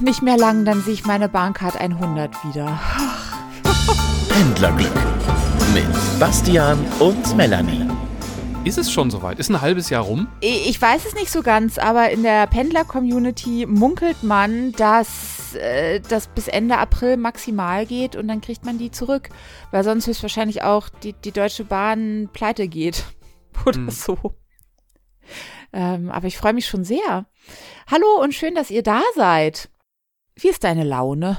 nicht mehr lang, dann sehe ich meine Bahncard 100 wieder. Pendlerglück mit Bastian und Melanie. Ist es schon soweit? Ist ein halbes Jahr rum? Ich weiß es nicht so ganz, aber in der Pendler-Community munkelt man, dass äh, das bis Ende April maximal geht und dann kriegt man die zurück, weil sonst höchstwahrscheinlich auch die, die Deutsche Bahn pleite geht oder hm. so. Ähm, aber ich freue mich schon sehr. Hallo und schön, dass ihr da seid. Wie ist deine Laune?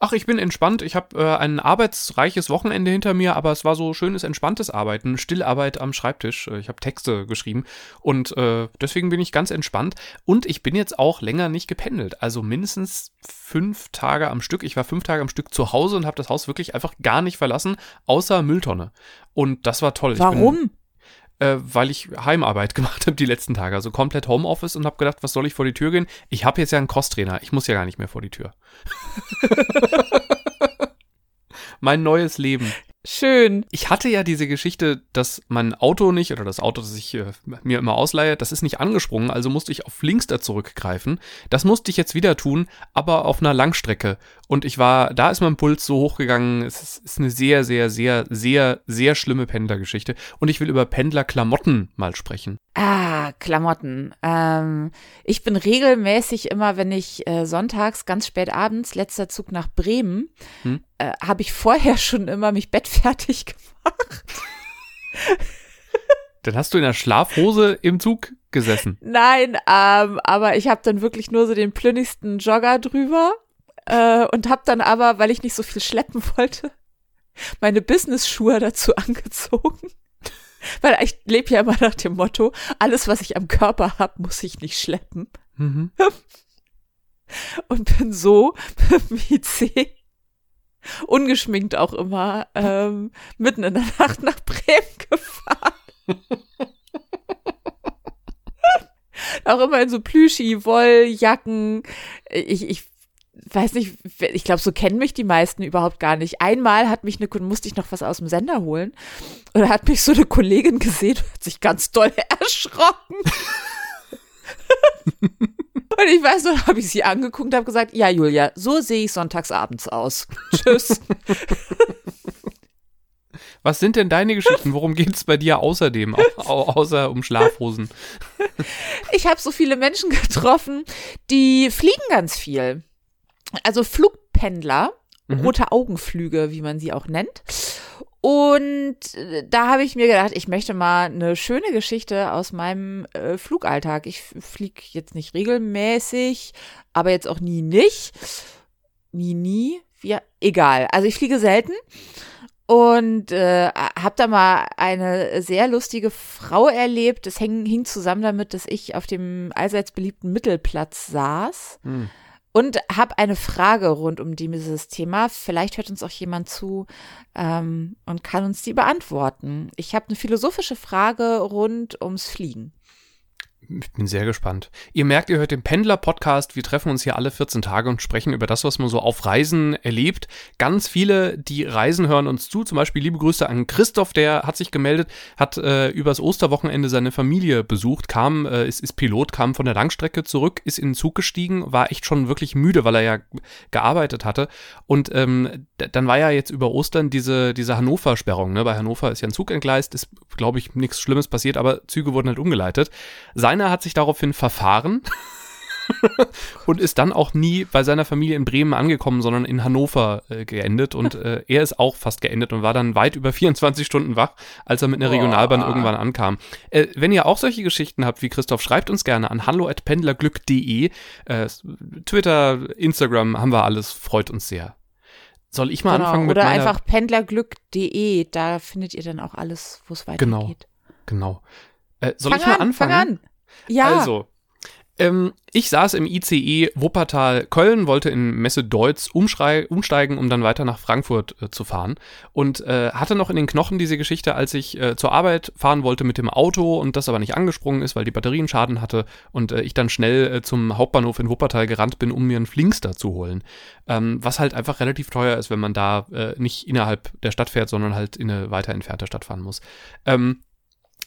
Ach, ich bin entspannt. Ich habe äh, ein arbeitsreiches Wochenende hinter mir, aber es war so schönes, entspanntes Arbeiten, Stillarbeit am Schreibtisch. Äh, ich habe Texte geschrieben und äh, deswegen bin ich ganz entspannt. Und ich bin jetzt auch länger nicht gependelt. Also mindestens fünf Tage am Stück. Ich war fünf Tage am Stück zu Hause und habe das Haus wirklich einfach gar nicht verlassen, außer Mülltonne. Und das war toll. Warum? Äh, weil ich Heimarbeit gemacht habe die letzten Tage. Also komplett Homeoffice und habe gedacht, was soll ich vor die Tür gehen? Ich habe jetzt ja einen Crosstrainer. Ich muss ja gar nicht mehr vor die Tür. mein neues Leben. Schön. Ich hatte ja diese Geschichte, dass mein Auto nicht, oder das Auto, das ich äh, mir immer ausleihe, das ist nicht angesprungen, also musste ich auf Links da zurückgreifen. Das musste ich jetzt wieder tun, aber auf einer Langstrecke. Und ich war, da ist mein Puls so hochgegangen. Es ist, ist eine sehr, sehr, sehr, sehr, sehr schlimme Pendlergeschichte. Und ich will über Pendlerklamotten mal sprechen. Ah, Klamotten. Ähm, ich bin regelmäßig immer, wenn ich äh, sonntags ganz spät abends, letzter Zug nach Bremen, hm? Äh, habe ich vorher schon immer mich bettfertig gemacht. Dann hast du in der Schlafhose im Zug gesessen. Nein, ähm, aber ich habe dann wirklich nur so den plünnigsten Jogger drüber äh, und habe dann aber, weil ich nicht so viel schleppen wollte, meine Business-Schuhe dazu angezogen. Weil ich lebe ja immer nach dem Motto, alles, was ich am Körper habe, muss ich nicht schleppen. Mhm. Und bin so wie C ungeschminkt auch immer ähm, mitten in der Nacht nach Bremen gefahren. auch immer in so Plüschi-Wolljacken. Ich, ich weiß nicht, ich glaube, so kennen mich die meisten überhaupt gar nicht. Einmal hat mich eine, musste ich noch was aus dem Sender holen. Und hat mich so eine Kollegin gesehen und hat sich ganz doll erschrocken. und ich weiß noch, habe ich sie angeguckt und habe gesagt, ja, Julia, so sehe ich sonntags abends aus. Tschüss. Was sind denn deine Geschichten? Worum geht es bei dir außerdem, au außer um Schlafhosen? Ich habe so viele Menschen getroffen, die fliegen ganz viel also Flugpendler, mhm. rote Augenflüge, wie man sie auch nennt. Und äh, da habe ich mir gedacht, ich möchte mal eine schöne Geschichte aus meinem äh, Flugalltag. Ich fliege jetzt nicht regelmäßig, aber jetzt auch nie nicht. Nie, nie. Ja, egal. Also ich fliege selten und äh, habe da mal eine sehr lustige Frau erlebt. Das hing, hing zusammen damit, dass ich auf dem allseits beliebten Mittelplatz saß. Hm und habe eine Frage rund um dieses Thema. Vielleicht hört uns auch jemand zu ähm, und kann uns die beantworten. Ich habe eine philosophische Frage rund ums Fliegen. Ich bin sehr gespannt. Ihr merkt, ihr hört den Pendler-Podcast. Wir treffen uns hier alle 14 Tage und sprechen über das, was man so auf Reisen erlebt. Ganz viele, die Reisen, hören uns zu. Zum Beispiel liebe Grüße an Christoph, der hat sich gemeldet, hat äh, übers Osterwochenende seine Familie besucht, kam, äh, ist, ist Pilot, kam von der Langstrecke zurück, ist in den Zug gestiegen, war echt schon wirklich müde, weil er ja gearbeitet hatte. Und ähm, dann war ja jetzt über Ostern diese, diese Hannover-Sperrung. Ne? Bei Hannover ist ja ein Zug entgleist, ist, glaube ich, nichts Schlimmes passiert, aber Züge wurden halt umgeleitet. Sein Rainer hat sich daraufhin verfahren und ist dann auch nie bei seiner Familie in Bremen angekommen, sondern in Hannover äh, geendet. Und äh, er ist auch fast geendet und war dann weit über 24 Stunden wach, als er mit einer Regionalbahn oh. irgendwann ankam. Äh, wenn ihr auch solche Geschichten habt wie Christoph, schreibt uns gerne an hallo@pendlerglück.de. Äh, Twitter, Instagram haben wir alles, freut uns sehr. Soll ich mal genau. anfangen mit Oder einfach pendlerglück.de, da findet ihr dann auch alles, wo es weitergeht. Genau, genau. Soll fang ich mal an, anfangen? Ja. Also, ähm, ich saß im ICE Wuppertal-Köln, wollte in Messe Deutz umsteigen, um dann weiter nach Frankfurt äh, zu fahren. Und äh, hatte noch in den Knochen diese Geschichte, als ich äh, zur Arbeit fahren wollte mit dem Auto und das aber nicht angesprungen ist, weil die Batterien Schaden hatte und äh, ich dann schnell äh, zum Hauptbahnhof in Wuppertal gerannt bin, um mir einen Flinkster zu holen. Ähm, was halt einfach relativ teuer ist, wenn man da äh, nicht innerhalb der Stadt fährt, sondern halt in eine weiter entfernte Stadt fahren muss. Ähm,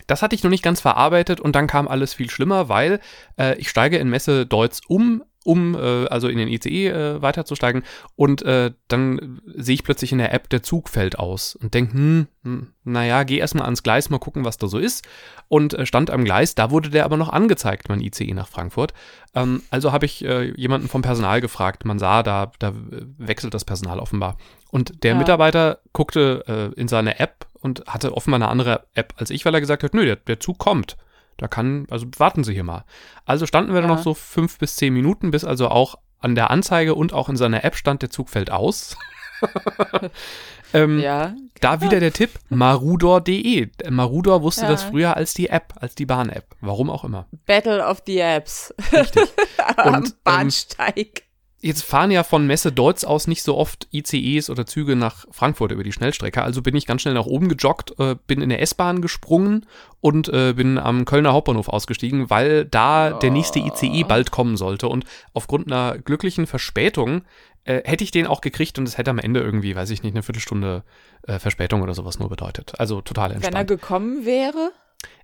das hatte ich noch nicht ganz verarbeitet und dann kam alles viel schlimmer, weil äh, ich steige in Messe Deutz um um äh, also in den ICE äh, weiterzusteigen. Und äh, dann sehe ich plötzlich in der App, der Zug fällt aus und denke, hm, hm, naja, geh erstmal ans Gleis, mal gucken, was da so ist. Und äh, stand am Gleis, da wurde der aber noch angezeigt, mein ICE nach Frankfurt. Ähm, also habe ich äh, jemanden vom Personal gefragt. Man sah, da, da wechselt das Personal offenbar. Und der Ja. Mitarbeiter guckte äh, in seine App und hatte offenbar eine andere App als ich, weil er gesagt hat, nö, der, der Zug kommt. Da kann, also warten Sie hier mal. Also standen wir da Ja. noch so fünf bis zehn Minuten, bis also auch an der Anzeige und auch in seiner App stand, der Zug fällt aus. ähm, Ja. Da wieder der Tipp, marudor.de. Marudor wusste Ja. das früher als die App, als die Bahn-App. Warum auch immer. Battle of the Apps. Richtig. Am Und, ähm, Bahnsteig. Jetzt fahren ja von Messe Deutz aus nicht so oft ICEs oder Züge nach Frankfurt über die Schnellstrecke. Also bin ich ganz schnell nach oben gejoggt, äh, bin in der S-Bahn gesprungen und äh, bin am Kölner Hauptbahnhof ausgestiegen, weil da der nächste ICE bald kommen sollte. Und aufgrund einer glücklichen Verspätung äh, hätte ich den auch gekriegt und es hätte am Ende irgendwie, weiß ich nicht, eine Viertelstunde äh, Verspätung oder sowas nur bedeutet. Also total Wenn er entspannt. gekommen wäre.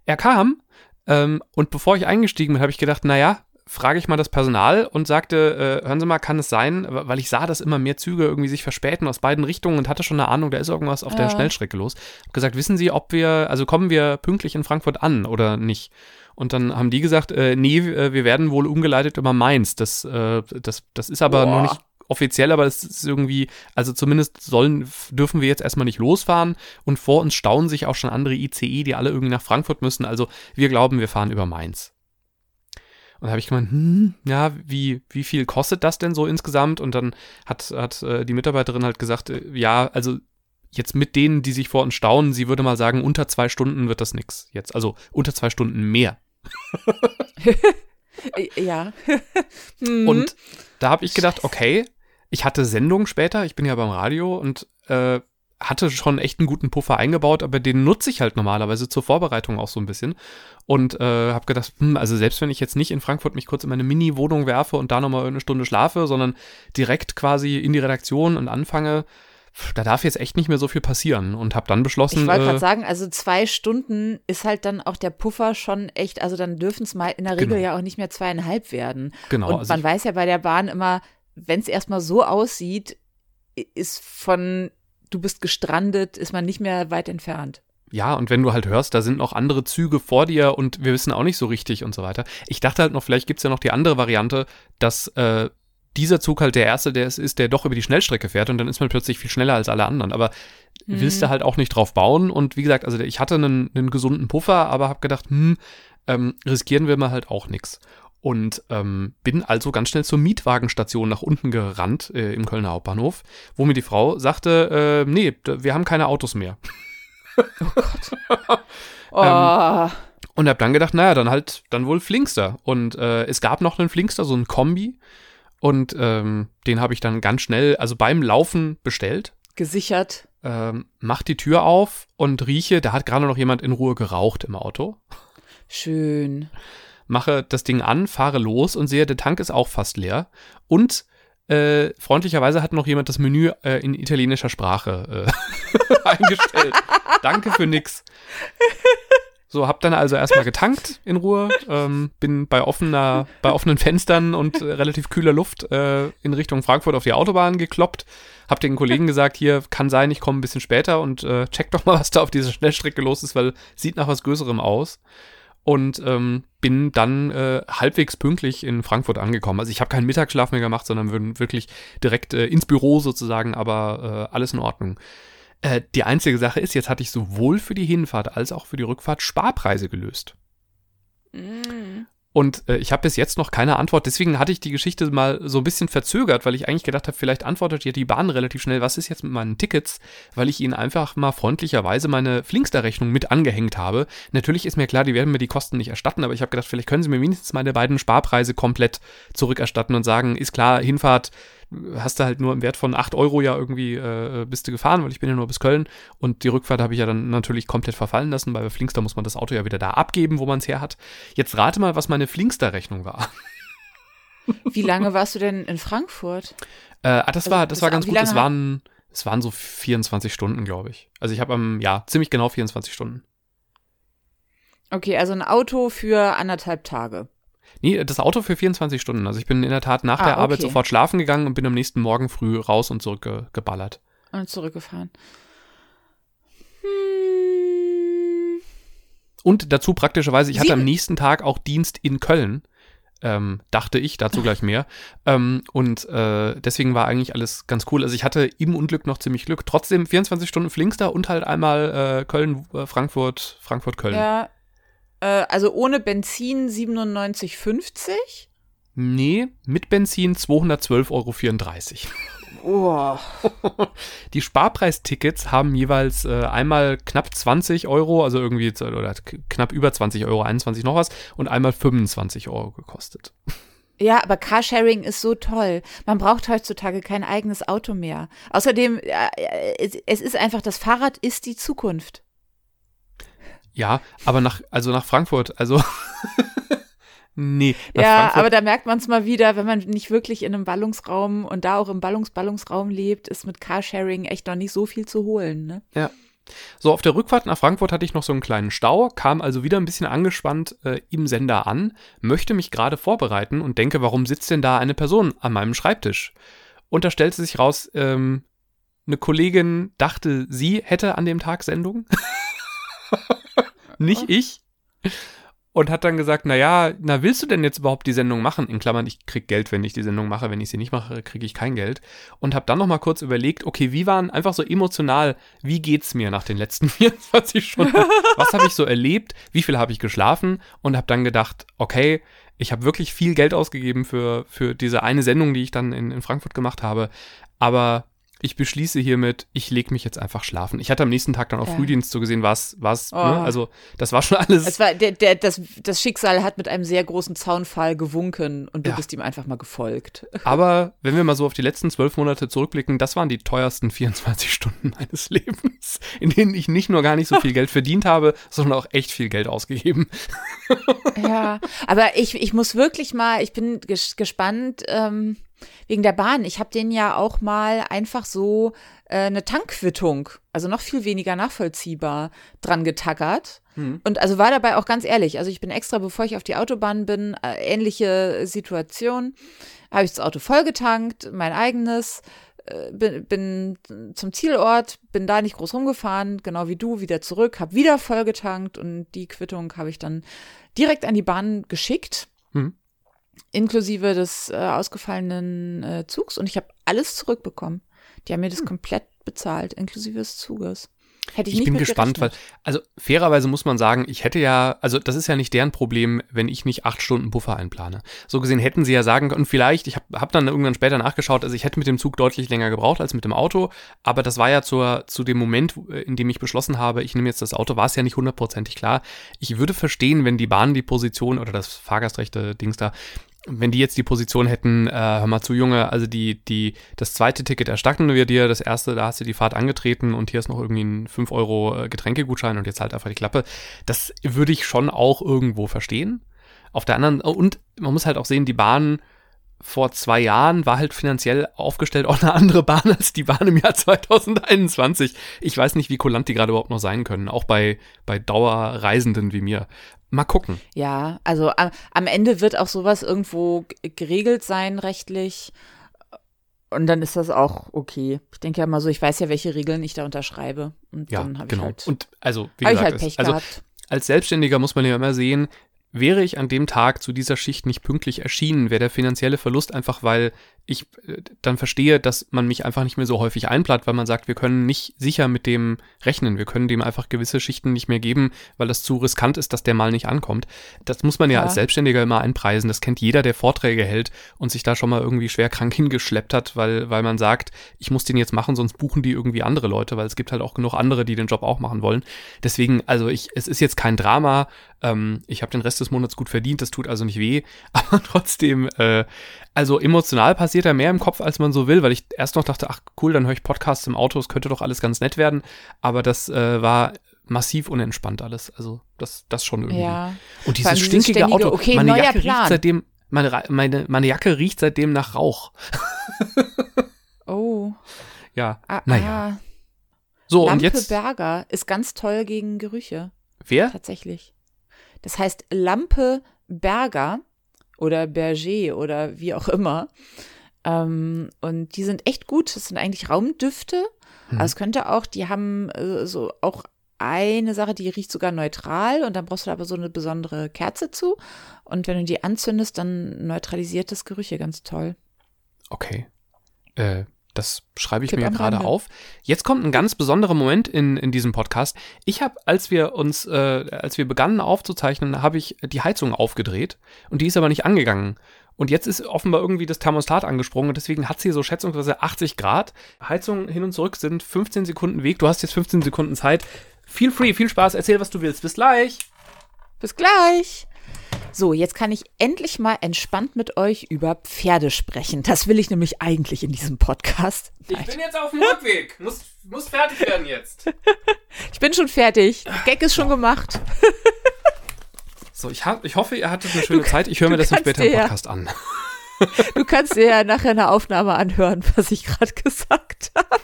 Er kam ähm, und bevor ich eingestiegen bin, habe ich gedacht, naja, frage ich mal das Personal und sagte, äh, hören Sie mal, kann es sein, weil ich sah, dass immer mehr Züge irgendwie sich verspäten aus beiden Richtungen und hatte schon eine Ahnung, da ist irgendwas auf der Ja. Schnellstrecke los. Hab gesagt, wissen Sie, ob wir, also kommen wir pünktlich in Frankfurt an oder nicht? Und dann haben die gesagt, äh, nee, äh, wir werden wohl umgeleitet über Mainz. Das, äh, das, das ist aber noch Boah. nicht offiziell, aber es ist irgendwie, also zumindest sollen, dürfen wir jetzt erstmal nicht losfahren und vor uns stauen sich auch schon andere ICE, die alle irgendwie nach Frankfurt müssen. Also wir glauben, wir fahren über Mainz. Und da habe ich gemeint, hm, ja, wie, wie viel kostet das denn so insgesamt? Und dann hat, hat äh, die Mitarbeiterin halt gesagt, äh, ja, also jetzt mit denen, die sich vor uns stauen, sie würde mal sagen, unter zwei Stunden wird das nix jetzt. Also unter zwei Stunden mehr. Ja. Mhm. Und da habe ich gedacht, okay, ich hatte Sendung später, ich bin ja beim Radio und äh, hatte schon echt einen guten Puffer eingebaut, aber den nutze ich halt normalerweise zur Vorbereitung auch so ein bisschen. Und äh, habe gedacht, hm, also selbst wenn ich jetzt nicht in Frankfurt mich kurz in meine Mini-Wohnung werfe und da nochmal eine Stunde schlafe, sondern direkt quasi in die Redaktion und anfange, da darf jetzt echt nicht mehr so viel passieren. Und habe dann beschlossen, Ich wollte äh, gerade sagen, also zwei Stunden ist halt dann auch der Puffer schon echt, also dann dürfen es mal in der Regel Genau. ja auch nicht mehr zweieinhalb werden. genau, Und also man weiß ja bei der Bahn immer, wenn es erstmal so aussieht, ist von du bist gestrandet, ist man nicht mehr weit entfernt. Ja, und wenn du halt hörst, da sind noch andere Züge vor dir und wir wissen auch nicht so richtig und so weiter. Ich dachte halt noch, vielleicht gibt's ja noch die andere Variante, dass äh, dieser Zug halt der erste, der es ist, der doch über die Schnellstrecke fährt und dann ist man plötzlich viel schneller als alle anderen. Aber Mhm. willst du halt auch nicht drauf bauen. Und wie gesagt, also ich hatte einen, einen gesunden Puffer, aber habe gedacht, hm, ähm, riskieren wir mal halt auch nix. Und ähm, bin also ganz schnell zur Mietwagenstation nach unten gerannt äh, im Kölner Hauptbahnhof, wo mir die Frau sagte, äh, nee, wir haben keine Autos mehr. Oh, Ähm, Und hab dann gedacht, naja, dann halt, dann wohl Flinkster. Und äh, es gab noch einen Flinkster, so einen Kombi. Und ähm, den habe ich dann ganz schnell, also beim Laufen bestellt. gesichert. Ähm, mach die Tür auf und rieche, da hat gerade noch jemand in Ruhe geraucht im Auto. Schön. Mache das Ding an, fahre los und sehe, der Tank ist auch fast leer. Und äh, freundlicherweise hat noch jemand das Menü äh, in italienischer Sprache äh, eingestellt. Danke für nix. So, hab dann also erstmal getankt in Ruhe, ähm, bin bei offener, bei offenen Fenstern und äh, relativ kühler Luft äh, in Richtung Frankfurt auf die Autobahn gekloppt. Hab den Kollegen gesagt, hier kann sein, ich komme ein bisschen später und äh, check doch mal, was da auf dieser Schnellstrecke los ist, weil sieht nach was Größerem aus. Und ähm, bin dann äh, halbwegs pünktlich in Frankfurt angekommen. Also ich habe keinen Mittagsschlaf mehr gemacht, sondern wir- wirklich direkt äh, ins Büro sozusagen, aber äh, alles in Ordnung. Äh, die einzige Sache ist, jetzt hatte ich sowohl für die Hinfahrt als auch für die Rückfahrt Sparpreise gelöst. Mm. Und äh, ich habe bis jetzt noch keine Antwort. Deswegen hatte ich die Geschichte mal so ein bisschen verzögert, weil ich eigentlich gedacht habe, vielleicht antwortet ja die Bahn relativ schnell, was ist jetzt mit meinen Tickets, weil ich ihnen einfach mal freundlicherweise meine Flinkster-Rechnung mit angehängt habe. Natürlich ist mir klar, die werden mir die Kosten nicht erstatten, aber ich habe gedacht, vielleicht können sie mir wenigstens meine beiden Sparpreise komplett zurückerstatten und sagen, ist klar, Hinfahrt hast du halt nur im Wert von 8 Euro ja irgendwie äh, bist du gefahren, weil ich bin ja nur bis Köln und die Rückfahrt habe ich ja dann natürlich komplett verfallen lassen, weil bei Flinkster muss man das Auto ja wieder da abgeben, wo man es her hat. Jetzt rate mal, was meine Flinkster-Rechnung war. Wie lange warst du denn in Frankfurt? Äh, ah, das Also, war, das war ganz gut. Es waren, es waren so 24 Stunden, glaube ich. Also ich habe am, ja, ziemlich genau 24 Stunden. Okay, also ein Auto für anderthalb Tage. Nee, das Auto für 24 Stunden. Also ich bin in der Tat nach Ah, der Arbeit okay. sofort schlafen gegangen und bin am nächsten Morgen früh raus und zurückgeballert. Und zurückgefahren. Hm. Und dazu praktischerweise, ich hatte am nächsten Tag auch Dienst in Köln. Ähm, dachte ich, dazu gleich mehr. Ähm, und äh, deswegen war eigentlich alles ganz cool. Also ich hatte im Unglück noch ziemlich Glück. Trotzdem 24 Stunden Flinkster und halt einmal äh, Köln, äh, Frankfurt, Frankfurt, Köln. Ja. Äh, also ohne Benzin 97,50. Nee, mit Benzin 212,34 Euro. Oh. Die Sparpreistickets haben jeweils äh, einmal knapp 20 Euro, also irgendwie oder knapp über 20 Euro, 21 noch was, und einmal 25 Euro gekostet. Ja, aber Carsharing ist so toll. Man braucht heutzutage kein eigenes Auto mehr. Außerdem, äh, es, es ist einfach, das Fahrrad ist die Zukunft. Ja, aber nach, also nach Frankfurt, also. nee, ja, Frankfurt. aber da merkt man es mal wieder, wenn man nicht wirklich in einem Ballungsraum und da auch im Ballungs-Ballungsraum lebt, ist mit Carsharing echt noch nicht so viel zu holen. Ne? So, auf der Rückfahrt nach Frankfurt hatte ich noch so einen kleinen Stau, kam also wieder ein bisschen angespannt äh, im Sender an, möchte mich gerade vorbereiten und denke, warum sitzt denn da eine Person an meinem Schreibtisch? Und da stellte sich raus, ähm, eine Kollegin dachte, sie hätte an dem Tag Sendung. Nicht ich. Und hat dann gesagt, na ja, na willst du denn jetzt überhaupt die Sendung machen? In Klammern, ich krieg Geld, wenn ich die Sendung mache. Wenn ich sie nicht mache, kriege ich kein Geld. Und habe dann noch mal kurz überlegt, okay, wie waren einfach so emotional, wie geht's mir nach den letzten 24 Stunden? Was habe ich so erlebt? Wie viel habe ich geschlafen? Und habe dann gedacht, okay, ich habe wirklich viel Geld ausgegeben für, für diese eine Sendung, die ich dann in, in Frankfurt gemacht habe. Aber ich beschließe hiermit, ich lege mich jetzt einfach schlafen. Ich hatte am nächsten Tag dann auch Ja. Frühdienst so gesehen, was, was, Oh. ne? also das war schon alles. Es war, der, der, das, das Schicksal hat mit einem sehr großen Zaunpfahl gewunken und du Ja. bist ihm einfach mal gefolgt. Aber wenn wir mal so auf die letzten zwölf Monate zurückblicken, das waren die teuersten 24 Stunden meines Lebens, in denen ich nicht nur gar nicht so viel Geld verdient habe, sondern auch echt viel Geld ausgegeben. Ja, aber ich, ich muss wirklich mal, ich bin ges gespannt ähm, wegen der Bahn. Ich habe denen ja auch mal einfach so äh, eine Tankquittung, also noch viel weniger nachvollziehbar, dran getackert. Und also war dabei auch ganz ehrlich. Also ich bin extra, bevor ich auf die Autobahn bin, äh, ähnliche Situation, habe ich das Auto vollgetankt, mein eigenes, äh, bin, bin zum Zielort, bin da nicht groß rumgefahren, genau wie du, wieder zurück, habe wieder vollgetankt und die Quittung habe ich dann direkt an die Bahn geschickt, Mhm. Inklusive des äh, ausgefallenen äh, Zugs und ich habe alles zurückbekommen. Die haben mir das komplett bezahlt, inklusive des Zuges. Hätte ich, Ich nicht bin gespannt, weil, also fairerweise muss man sagen, ich hätte ja, also das ist ja nicht deren Problem, wenn ich nicht acht Stunden Buffer einplane. So gesehen hätten sie ja sagen können, vielleicht, ich habe hab dann irgendwann später nachgeschaut, also ich hätte mit dem Zug deutlich länger gebraucht als mit dem Auto, aber das war ja zur, zu dem Moment, äh, in dem ich beschlossen habe, ich nehme jetzt das Auto, war es ja nicht hundertprozentig klar. Ich würde verstehen, wenn die Bahn die Position oder das Fahrgastrechte-Dings da wenn die jetzt die Position hätten, äh, hör mal zu, Junge, also die, die, das zweite Ticket erstatten wir dir, das erste, da hast du die Fahrt angetreten und hier ist noch irgendwie ein 5 Euro äh, Getränkegutschein und jetzt halt einfach die Klappe. Das würde ich schon auch irgendwo verstehen. Auf der anderen, und man muss halt auch sehen, die Bahn vor zwei Jahren war halt finanziell aufgestellt auch eine andere Bahn als die Bahn im Jahr 2021. Ich weiß nicht, wie kulant die gerade überhaupt noch sein können, auch bei, bei Dauerreisenden wie mir. Mal gucken. Ja, also am, am Ende wird auch sowas irgendwo geregelt sein, rechtlich. Und dann ist das auch okay. Ich denke ja mal so, ich weiß ja, welche Regeln ich da unterschreibe. Und Ja, dann habe genau. ich halt, und also, wie hab ich gesagt, halt es- Pech also gehabt. als Selbstständiger muss man ja immer sehen, wäre ich an dem Tag zu dieser Schicht nicht pünktlich erschienen, wäre der finanzielle Verlust einfach, weil ich äh, dann verstehe, dass man mich einfach nicht mehr so häufig einplant, weil man sagt, wir können nicht sicher mit dem rechnen. Wir können dem einfach gewisse Schichten nicht mehr geben, weil das zu riskant ist, dass der mal nicht ankommt. Das muss man ja, Ja. als Selbstständiger immer einpreisen. Das kennt jeder, der Vorträge hält und sich da schon mal irgendwie schwer krank hingeschleppt hat, weil, weil man sagt, ich muss den jetzt machen, sonst buchen die irgendwie andere Leute, weil es gibt halt auch genug andere, die den Job auch machen wollen. Deswegen, also ich, es ist jetzt kein Drama. Ähm, ich habe den Rest des Monats gut verdient, das tut also nicht weh. Aber trotzdem, äh, also emotional passiert da mehr im Kopf, als man so will, weil ich erst noch dachte, ach cool, dann höre ich Podcasts im Auto, es könnte doch alles ganz nett werden. Aber das äh, war massiv unentspannt alles. Also das, das schon irgendwie. Ja. Und dieses stinkige ständige, Auto, okay, meine Jacke Plan. riecht seitdem, meine, meine, meine Jacke riecht seitdem nach Rauch. Oh. Ja, Ah, naja. ah. So, und Lampe jetzt, Berger ist ganz toll gegen Gerüche. wer? Tatsächlich. Das heißt Lampe Berger oder Berger oder wie auch immer. Ähm, und die sind echt gut. Das sind eigentlich Raumdüfte. Mhm. Also es könnte auch, die haben äh, so auch eine Sache, die riecht sogar neutral und dann brauchst du aber so eine besondere Kerze zu. Und wenn du die anzündest, dann neutralisiert das Gerüche ganz toll. Okay. Äh, das schreibe ich Tipp mir gerade auf. Jetzt kommt ein ganz besonderer Moment in, in diesem Podcast. Ich habe, als wir uns, äh, als wir begannen aufzuzeichnen, habe ich die Heizung aufgedreht und die ist aber nicht angegangen. Und jetzt ist offenbar irgendwie das Thermostat angesprungen und deswegen hat sie so schätzungsweise 80 Grad. Heizung hin und zurück sind 15 Sekunden Weg. Du hast jetzt 15 Sekunden Zeit. Feel free, viel Spaß, erzähl, was du willst. Bis gleich. Bis gleich. So, jetzt kann ich endlich mal entspannt mit euch über Pferde sprechen. Das will ich nämlich eigentlich in diesem Podcast. Ich bin jetzt auf dem Rückweg. Muss, muss fertig werden jetzt. ich bin schon fertig. Der Gag ist schon gemacht. so, ich, hab, ich hoffe, ihr hattet eine schöne Zeit. Ich höre mir das dann später im Podcast ja, an. du kannst dir ja nachher eine Aufnahme anhören, was ich gerade gesagt habe.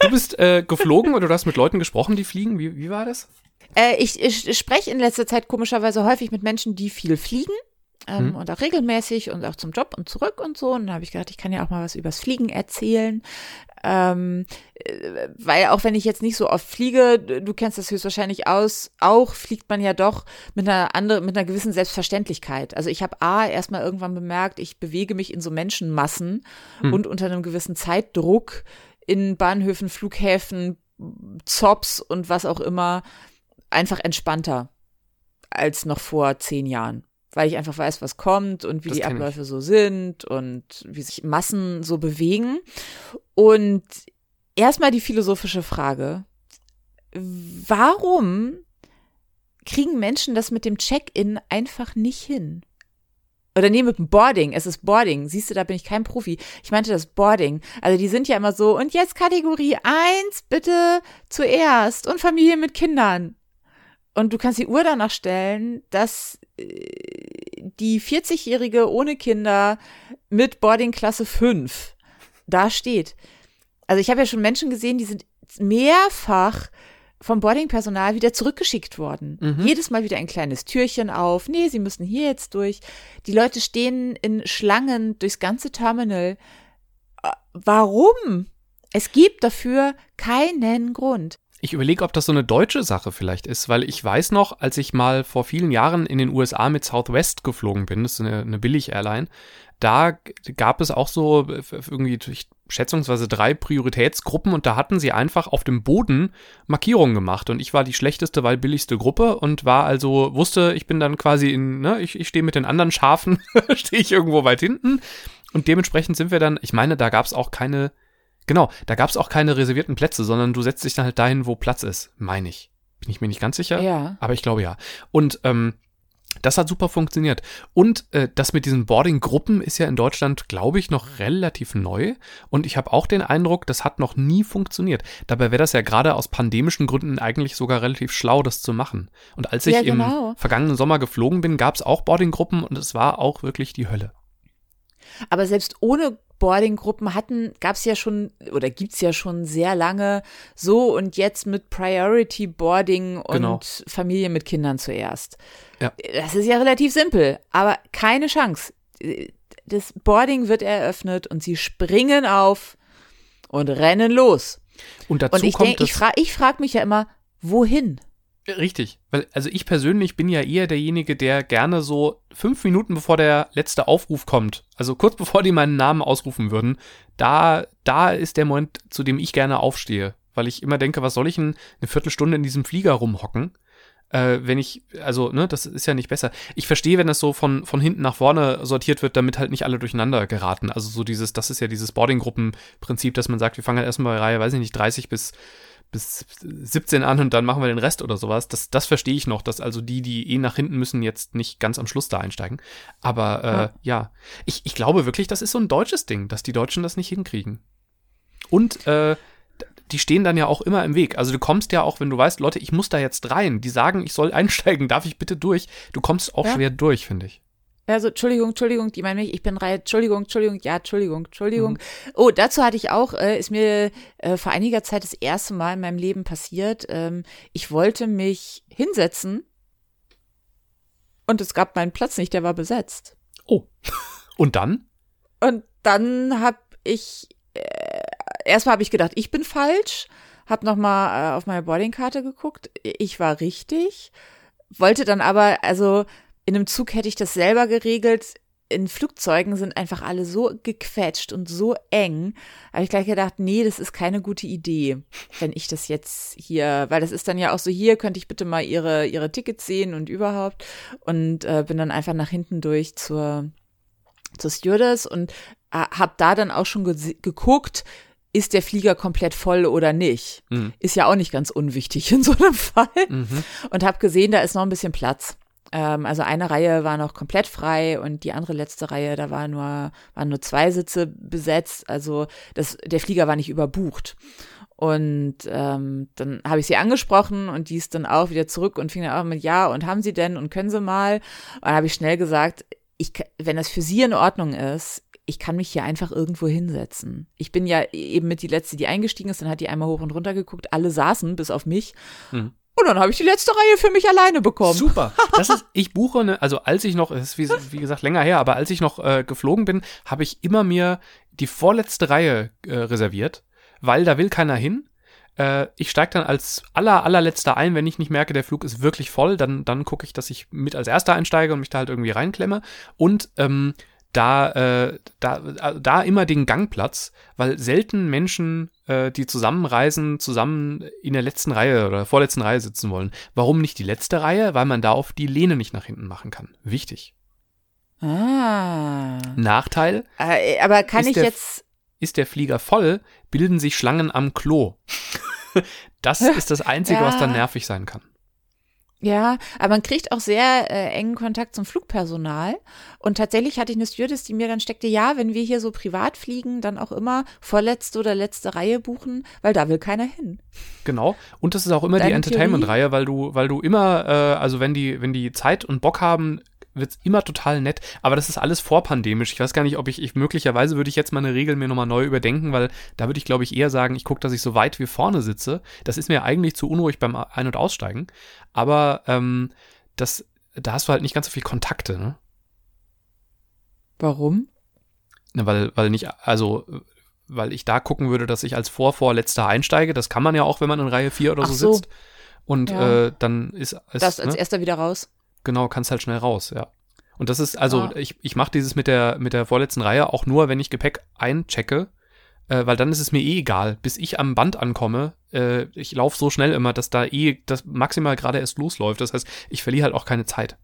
Du bist äh, geflogen oder du hast mit Leuten gesprochen, die fliegen. Wie, wie war das? Äh, ich, ich spreche in letzter Zeit komischerweise häufig mit Menschen, die viel fliegen. Ähm, hm. Und auch regelmäßig und auch zum Job und zurück und so. Und dann habe ich gedacht, ich kann ja auch mal was übers Fliegen erzählen. Ähm, äh, weil auch wenn ich jetzt nicht so oft fliege, du kennst das höchstwahrscheinlich aus, auch fliegt man ja doch mit einer anderen, mit einer gewissen Selbstverständlichkeit. Also ich habe A erstmal irgendwann bemerkt, ich bewege mich in so Menschenmassen hm. und unter einem gewissen Zeitdruck in Bahnhöfen, Flughäfen, Zops und was auch immer einfach entspannter als noch vor zehn Jahren. Weil ich einfach weiß, was kommt und wie das die Abläufe ich. so sind und wie sich Massen so bewegen. Und erstmal die philosophische Frage. Warum kriegen Menschen das mit dem Check-in einfach nicht hin? Oder nee, mit dem Boarding. Es ist Boarding. Siehst du, da bin ich kein Profi. Ich meinte das Boarding. Also die sind ja immer so, und jetzt Kategorie 1, bitte zuerst. Und Familie mit Kindern. Und du kannst die Uhr danach stellen, dass äh, die 40-Jährige ohne Kinder mit Boarding Klasse 5 da steht. Also ich habe ja schon Menschen gesehen, die sind mehrfach vom Boardingpersonal wieder zurückgeschickt worden. Mhm. Jedes Mal wieder ein kleines Türchen auf. Nee, sie müssen hier jetzt durch. Die Leute stehen in Schlangen durchs ganze Terminal. Äh, warum? Es gibt dafür keinen Grund. Ich überlege, ob das so eine deutsche Sache vielleicht ist, weil ich weiß noch, als ich mal vor vielen Jahren in den USA mit Southwest geflogen bin, das ist eine, eine Billig-Airline, da gab es auch so irgendwie schätzungsweise drei Prioritätsgruppen und da hatten sie einfach auf dem Boden Markierungen gemacht und ich war die schlechteste, weil billigste Gruppe und war also, wusste, ich bin dann quasi in, ne, ich, ich stehe mit den anderen Schafen, stehe ich irgendwo weit hinten und dementsprechend sind wir dann, ich meine, da gab es auch keine, genau, da gab es auch keine reservierten Plätze, sondern du setzt dich dann halt dahin, wo Platz ist, meine ich. Bin ich mir nicht ganz sicher, ja. aber ich glaube ja. Und ähm, das hat super funktioniert. Und äh, das mit diesen Boarding-Gruppen ist ja in Deutschland, glaube ich, noch relativ neu. Und ich habe auch den Eindruck, das hat noch nie funktioniert. Dabei wäre das ja gerade aus pandemischen Gründen eigentlich sogar relativ schlau, das zu machen. Und als ich ja, genau. im vergangenen Sommer geflogen bin, gab es auch Boarding-Gruppen und es war auch wirklich die Hölle. Aber selbst ohne Boarding-Gruppen hatten, gab es ja schon oder gibt es ja schon sehr lange so und jetzt mit Priority Boarding und genau. Familie mit Kindern zuerst. Ja. Das ist ja relativ simpel, aber keine Chance. Das Boarding wird eröffnet und sie springen auf und rennen los. Und dazu und ich kommt denk, ich frage ich frag mich ja immer, wohin? Richtig, weil also ich persönlich bin ja eher derjenige, der gerne so fünf Minuten bevor der letzte Aufruf kommt, also kurz bevor die meinen Namen ausrufen würden, da, da ist der Moment, zu dem ich gerne aufstehe, weil ich immer denke, was soll ich denn eine Viertelstunde in diesem Flieger rumhocken? Äh, wenn ich, also, ne, das ist ja nicht besser. Ich verstehe, wenn das so von, von hinten nach vorne sortiert wird, damit halt nicht alle durcheinander geraten. Also so dieses, das ist ja dieses Boarding-Gruppen-Prinzip, dass man sagt, wir fangen halt erstmal bei Reihe, weiß ich nicht, 30 bis bis 17 an und dann machen wir den Rest oder sowas. Das, das verstehe ich noch, dass also die, die eh nach hinten müssen, jetzt nicht ganz am Schluss da einsteigen. Aber äh, ja, ja. Ich, ich glaube wirklich, das ist so ein deutsches Ding, dass die Deutschen das nicht hinkriegen. Und äh, die stehen dann ja auch immer im Weg. Also du kommst ja auch, wenn du weißt, Leute, ich muss da jetzt rein. Die sagen, ich soll einsteigen, darf ich bitte durch? Du kommst auch ja. schwer durch, finde ich. Also, Entschuldigung, Entschuldigung, die meinen mich, ich bin Reihe, Entschuldigung, Entschuldigung, ja, Entschuldigung, Entschuldigung. Mhm. Oh, dazu hatte ich auch, äh, ist mir äh, vor einiger Zeit das erste Mal in meinem Leben passiert. Ähm, ich wollte mich hinsetzen und es gab meinen Platz nicht, der war besetzt. Oh. Und dann? Und dann habe ich, äh, erstmal habe ich gedacht, ich bin falsch, habe nochmal äh, auf meine Boardingkarte geguckt, ich war richtig, wollte dann aber, also in einem Zug hätte ich das selber geregelt, in Flugzeugen sind einfach alle so gequetscht und so eng. Habe ich gleich gedacht, nee, das ist keine gute Idee, wenn ich das jetzt hier, weil das ist dann ja auch so, hier könnte ich bitte mal ihre, ihre Tickets sehen und überhaupt. Und äh, bin dann einfach nach hinten durch zur, zur Stewardess und äh, habe da dann auch schon ge geguckt, ist der Flieger komplett voll oder nicht. Mhm. Ist ja auch nicht ganz unwichtig in so einem Fall. Mhm. Und habe gesehen, da ist noch ein bisschen Platz. Ähm, also eine Reihe war noch komplett frei und die andere letzte Reihe, da war nur, waren nur zwei Sitze besetzt. Also das, der Flieger war nicht überbucht. Und ähm, dann habe ich sie angesprochen und die ist dann auch wieder zurück und fing dann auch mit Ja und haben sie denn und können sie mal. Und dann habe ich schnell gesagt, ich, wenn das für sie in Ordnung ist, ich kann mich hier einfach irgendwo hinsetzen. Ich bin ja eben mit die letzte, die eingestiegen ist, dann hat die einmal hoch und runter geguckt, alle saßen, bis auf mich. Mhm. Und dann habe ich die letzte Reihe für mich alleine bekommen. Super. Das ist, ich buche, ne, also als ich noch, es ist wie, wie, gesagt länger her, aber als ich noch äh, geflogen bin, habe ich immer mir die vorletzte Reihe äh, reserviert, weil da will keiner hin. Äh, ich steige dann als aller, allerletzter ein, wenn ich nicht merke, der Flug ist wirklich voll, dann, dann gucke ich, dass ich mit als erster einsteige und mich da halt irgendwie reinklemme. Und ähm, da, äh, da, da immer den Gangplatz, weil selten Menschen, äh, die zusammenreisen, zusammen in der letzten Reihe oder vorletzten Reihe sitzen wollen. Warum nicht die letzte Reihe? Weil man da auf die Lehne nicht nach hinten machen kann. Wichtig. Ah. Nachteil. Äh, aber kann ich jetzt. Ist der Flieger voll, bilden sich Schlangen am Klo. das ist das Einzige, ja. was dann nervig sein kann. Ja, aber man kriegt auch sehr äh, engen Kontakt zum Flugpersonal. Und tatsächlich hatte ich eine Stewardess, die mir dann steckte, ja, wenn wir hier so privat fliegen, dann auch immer vorletzte oder letzte Reihe buchen, weil da will keiner hin. Genau. Und das ist auch immer Deine die Entertainment-Reihe, weil du, weil du immer, äh, also wenn die, wenn die Zeit und Bock haben, wird's immer total nett, aber das ist alles vorpandemisch. Ich weiß gar nicht, ob ich, ich möglicherweise würde ich jetzt meine Regeln mir nochmal neu überdenken, weil da würde ich, glaube ich, eher sagen, ich gucke, dass ich so weit wie vorne sitze. Das ist mir eigentlich zu unruhig beim Ein- und Aussteigen. Aber ähm, das, da hast du halt nicht ganz so viel Kontakte, ne? Warum? Ne, weil, weil nicht, also weil ich da gucken würde, dass ich als Vorvorletzter einsteige. Das kann man ja auch, wenn man in Reihe 4 oder so, so, sitzt. Und ja. äh, dann ist es. Das als ne? erster wieder raus. Genau, kannst halt schnell raus, ja. Und das ist, also ah. ich, ich mache dieses mit der, mit der vorletzten Reihe auch nur, wenn ich Gepäck einchecke, äh, weil dann ist es mir eh egal. Bis ich am Band ankomme, äh, ich laufe so schnell immer, dass da eh das maximal gerade erst losläuft. Das heißt, ich verliere halt auch keine Zeit.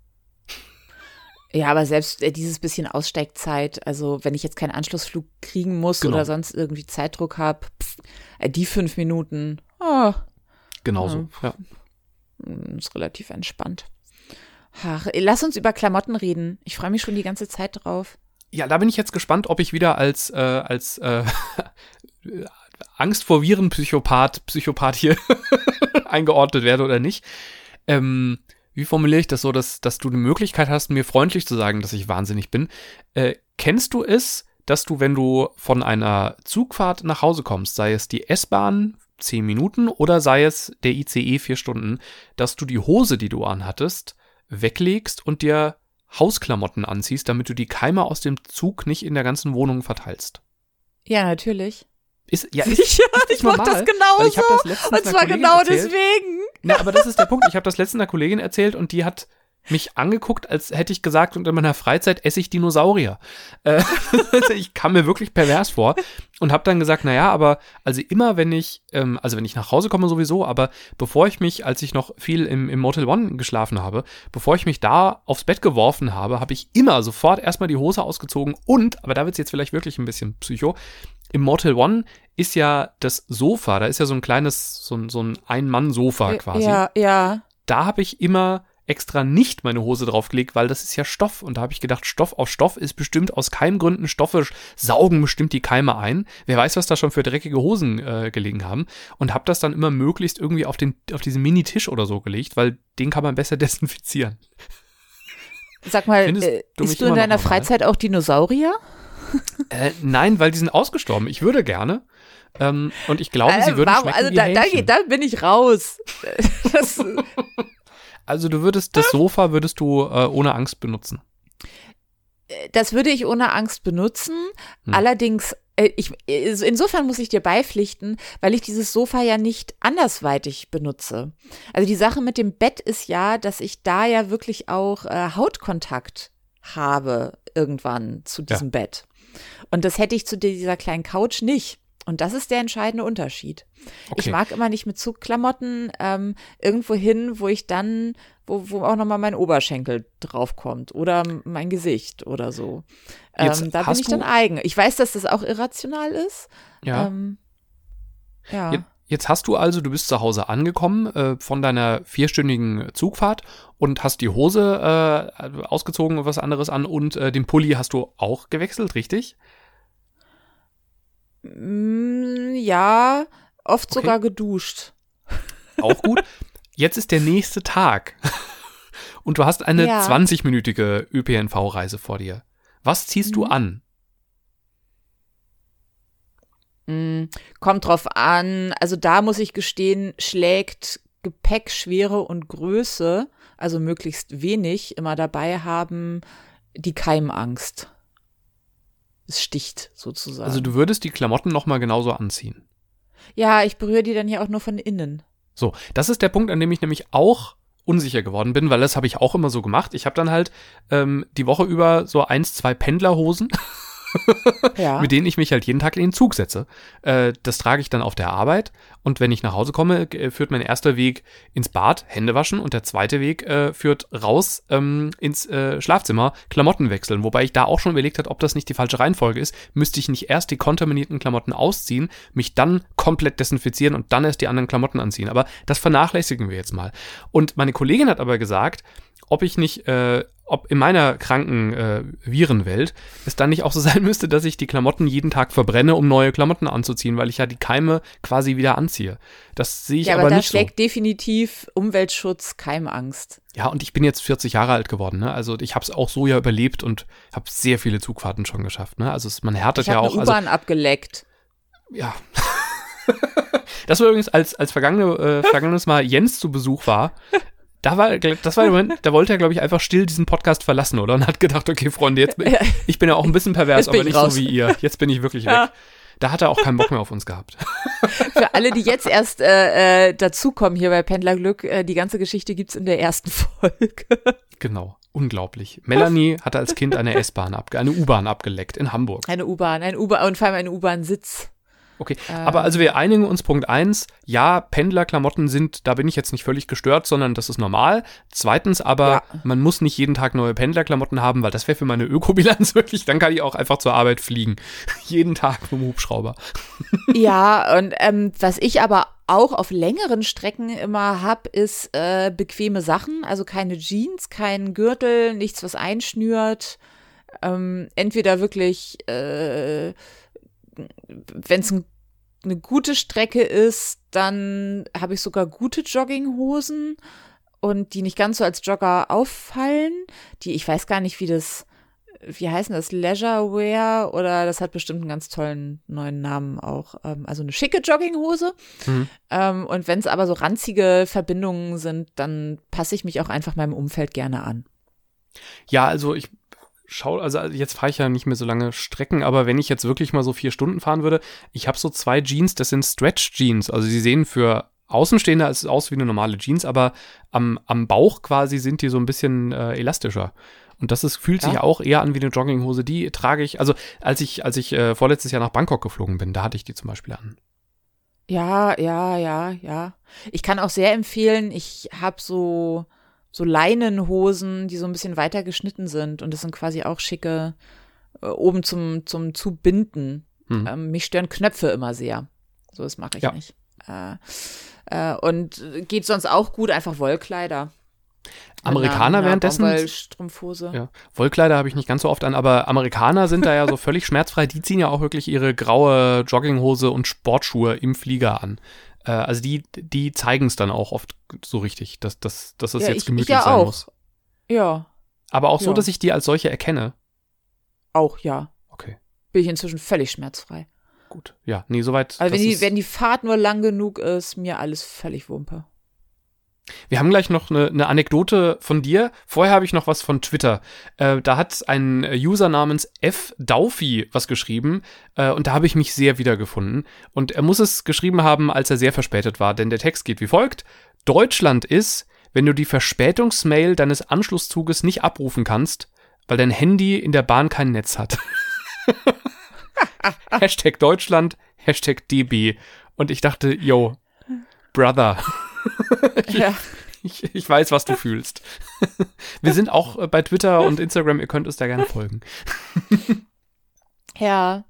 Ja, aber selbst äh, dieses bisschen Aussteigzeit, also wenn ich jetzt keinen Anschlussflug kriegen muss genau. oder sonst irgendwie Zeitdruck habe, äh, die fünf Minuten, oh, Genauso, ja. ja. Ist relativ entspannt. Ach, lass uns über Klamotten reden. Ich freue mich schon die ganze Zeit drauf. Ja, da bin ich jetzt gespannt, ob ich wieder als, äh, als äh, Angst vor Viren Psychopath, Psychopath hier eingeordnet werde oder nicht. Ähm, wie formuliere ich das so, dass, dass du die Möglichkeit hast, mir freundlich zu sagen, dass ich wahnsinnig bin? Äh, kennst du es, dass du, wenn du von einer Zugfahrt nach Hause kommst, sei es die S-Bahn, zehn Minuten oder sei es der ICE vier Stunden, dass du die Hose, die du anhattest, weglegst und dir Hausklamotten anziehst, damit du die Keime aus dem Zug nicht in der ganzen Wohnung verteilst. Ja, natürlich. Ist, ja, ist, Sicher, ist ich mach das genauso. Ich das letztens und zwar genau erzählt. deswegen. Na, aber das ist der Punkt. Ich habe das letztens einer Kollegin erzählt und die hat mich angeguckt, als hätte ich gesagt, und in meiner Freizeit esse ich Dinosaurier. Äh, ich kam mir wirklich pervers vor und habe dann gesagt, naja, aber also immer wenn ich, ähm, also wenn ich nach Hause komme sowieso, aber bevor ich mich, als ich noch viel im, im Motel One geschlafen habe, bevor ich mich da aufs Bett geworfen habe, habe ich immer sofort erstmal die Hose ausgezogen und, aber da wird's jetzt vielleicht wirklich ein bisschen psycho, im Motel One ist ja das Sofa, da ist ja so ein kleines, so ein, so ein Ein-Mann-Sofa quasi. Ja, ja. Da habe ich immer extra nicht meine Hose draufgelegt, weil das ist ja Stoff. Und da habe ich gedacht, Stoff auf Stoff ist bestimmt aus Keimgründen, Stoffe saugen bestimmt die Keime ein. Wer weiß, was da schon für dreckige Hosen äh, gelegen haben. Und habe das dann immer möglichst irgendwie auf, den, auf diesen Mini-Tisch oder so gelegt, weil den kann man besser desinfizieren. Sag mal, äh, du isst du in deiner Freizeit auch Dinosaurier? Äh, nein, weil die sind ausgestorben. Ich würde gerne. Ähm, und ich glaube, äh, sie würden warum, Also da, da, da, bin ich raus. Das, Also du würdest das Sofa würdest du äh, ohne Angst benutzen. Das würde ich ohne Angst benutzen. Hm. Allerdings, äh, ich, insofern muss ich dir beipflichten, weil ich dieses Sofa ja nicht andersweitig benutze. Also die Sache mit dem Bett ist ja, dass ich da ja wirklich auch äh, Hautkontakt habe irgendwann zu diesem ja. Bett. Und das hätte ich zu dieser kleinen Couch nicht. Und das ist der entscheidende Unterschied. Okay. Ich mag immer nicht mit Zugklamotten ähm, irgendwo hin, wo ich dann, wo, wo auch nochmal mein Oberschenkel draufkommt oder mein Gesicht oder so. Ähm, da bin ich dann eigen. Ich weiß, dass das auch irrational ist. Ja. Ähm, ja. Jetzt, jetzt, hast du also, du bist zu Hause angekommen äh, von deiner vierstündigen Zugfahrt und hast die Hose äh, ausgezogen und was anderes an und äh, den Pulli hast du auch gewechselt, richtig? Mm, ja, oft okay. sogar geduscht. Auch gut. Jetzt ist der nächste Tag. Und du hast eine ja. 20-minütige ÖPNV-Reise vor dir. Was ziehst mhm. du an? Mm, kommt drauf an. Also da muss ich gestehen, schlägt Gepäckschwere und Größe, also möglichst wenig, immer dabei haben, die Keimangst es sticht sozusagen. Also du würdest die Klamotten nochmal genauso anziehen. Ja, ich berühre die dann ja auch nur von innen. So, das ist der Punkt, an dem ich nämlich auch unsicher geworden bin, weil das habe ich auch immer so gemacht. Ich habe dann halt ähm, die Woche über so eins, zwei Pendlerhosen ja. mit denen ich mich halt jeden Tag in den Zug setze. Äh, das trage ich dann auf der Arbeit und wenn ich nach Hause komme, führt mein erster Weg ins Bad, Hände waschen und der zweite Weg äh, führt raus ähm, ins äh, Schlafzimmer, Klamotten wechseln. Wobei ich da auch schon überlegt habe, ob das nicht die falsche Reihenfolge ist. Müsste ich nicht erst die kontaminierten Klamotten ausziehen, mich dann komplett desinfizieren und dann erst die anderen Klamotten anziehen. Aber das vernachlässigen wir jetzt mal. Und meine Kollegin hat aber gesagt, ob ich nicht, äh, ob in meiner kranken äh, Virenwelt es dann nicht auch so sein müsste, dass ich die Klamotten jeden Tag verbrenne, um neue Klamotten anzuziehen, weil ich ja die Keime quasi wieder anziehe. Das sehe ich ja, aber, aber nicht so. Ja, aber da schlägt definitiv Umweltschutz Keimangst. Ja, und ich bin jetzt 40 Jahre alt geworden, ne? Also ich habe es auch so ja überlebt und habe sehr viele Zugfahrten schon geschafft, ne? Also es, man härtet ich ja auch. Ich U-Bahn also, abgeleckt. Ja. das war übrigens, als, als vergangene, äh, vergangenes Mal Jens zu Besuch war, da war, das war der Moment, da wollte er, glaube ich, einfach still diesen Podcast verlassen, oder? Und hat gedacht, okay, Freunde, jetzt bin, ich bin ja auch ein bisschen pervers, aber nicht raus. so wie ihr. Jetzt bin ich wirklich ja. weg. Da hat er auch keinen Bock mehr auf uns gehabt. Für alle, die jetzt erst äh, äh, dazukommen hier bei Pendlerglück, äh, die ganze Geschichte gibt's in der ersten Folge. Genau, unglaublich. Melanie hatte als Kind eine S-Bahn, abge eine U-Bahn abgeleckt in Hamburg. Eine U-Bahn, ein U-Bahn und vor allem eine U-Bahn-Sitz. Okay, ähm. aber also wir einigen uns Punkt eins. ja, Pendlerklamotten sind, da bin ich jetzt nicht völlig gestört, sondern das ist normal. Zweitens aber, ja. man muss nicht jeden Tag neue Pendlerklamotten haben, weil das wäre für meine Ökobilanz wirklich, dann kann ich auch einfach zur Arbeit fliegen. jeden Tag mit dem Hubschrauber. ja, und ähm, was ich aber auch auf längeren Strecken immer habe, ist äh, bequeme Sachen, also keine Jeans, kein Gürtel, nichts, was einschnürt. Ähm, entweder wirklich äh, wenn es ein, eine gute Strecke ist, dann habe ich sogar gute Jogginghosen und die nicht ganz so als Jogger auffallen. Die, ich weiß gar nicht, wie das, wie heißen das, Leisure Wear oder das hat bestimmt einen ganz tollen neuen Namen auch. Ähm, also eine schicke Jogginghose. Mhm. Ähm, und wenn es aber so ranzige Verbindungen sind, dann passe ich mich auch einfach meinem Umfeld gerne an. Ja, also ich schau, also jetzt fahre ich ja nicht mehr so lange Strecken, aber wenn ich jetzt wirklich mal so vier Stunden fahren würde, ich habe so zwei Jeans, das sind Stretch Jeans. Also sie sehen für Außenstehender ist es aus wie eine normale Jeans, aber am, am Bauch quasi sind die so ein bisschen äh, elastischer. Und das ist, fühlt ja. sich auch eher an wie eine Jogginghose. Die trage ich, also als ich, als ich äh, vorletztes Jahr nach Bangkok geflogen bin, da hatte ich die zum Beispiel an. Ja, ja, ja, ja. Ich kann auch sehr empfehlen, ich habe so so Leinenhosen, die so ein bisschen weiter geschnitten sind. Und das sind quasi auch schicke, äh, oben zum, zum Zubinden. Hm. Ähm, mich stören Knöpfe immer sehr. So, das mache ich ja. nicht. Äh, äh, und geht sonst auch gut, einfach Wollkleider. Amerikaner einer, währenddessen. Wollstrumpfhose. Ja. Wollkleider habe ich nicht ganz so oft an, aber Amerikaner sind da ja so völlig schmerzfrei. Die ziehen ja auch wirklich ihre graue Jogginghose und Sportschuhe im Flieger an. Äh, also die, die zeigen es dann auch oft so richtig, dass, dass, dass das ja, jetzt gemütlich ich, ich ja sein auch. muss. Ja. Aber auch so, ja. dass ich die als solche erkenne. Auch, ja. Okay. Bin ich inzwischen völlig schmerzfrei. Gut. Ja, nee, soweit. Also wenn die, wenn die Fahrt nur lang genug ist, mir alles völlig Wumpe. Wir haben gleich noch eine, eine Anekdote von dir. Vorher habe ich noch was von Twitter. Äh, da hat ein User namens F. Daufi was geschrieben äh, und da habe ich mich sehr wiedergefunden. Und er muss es geschrieben haben, als er sehr verspätet war, denn der Text geht wie folgt. Deutschland ist, wenn du die Verspätungsmail deines Anschlusszuges nicht abrufen kannst, weil dein Handy in der Bahn kein Netz hat. Hashtag Deutschland, Hashtag DB. Und ich dachte, yo, Brother. Ich, ja. ich, ich, weiß, was du fühlst. Wir sind auch äh, bei Twitter und Instagram, ihr könnt uns da gerne folgen. ja.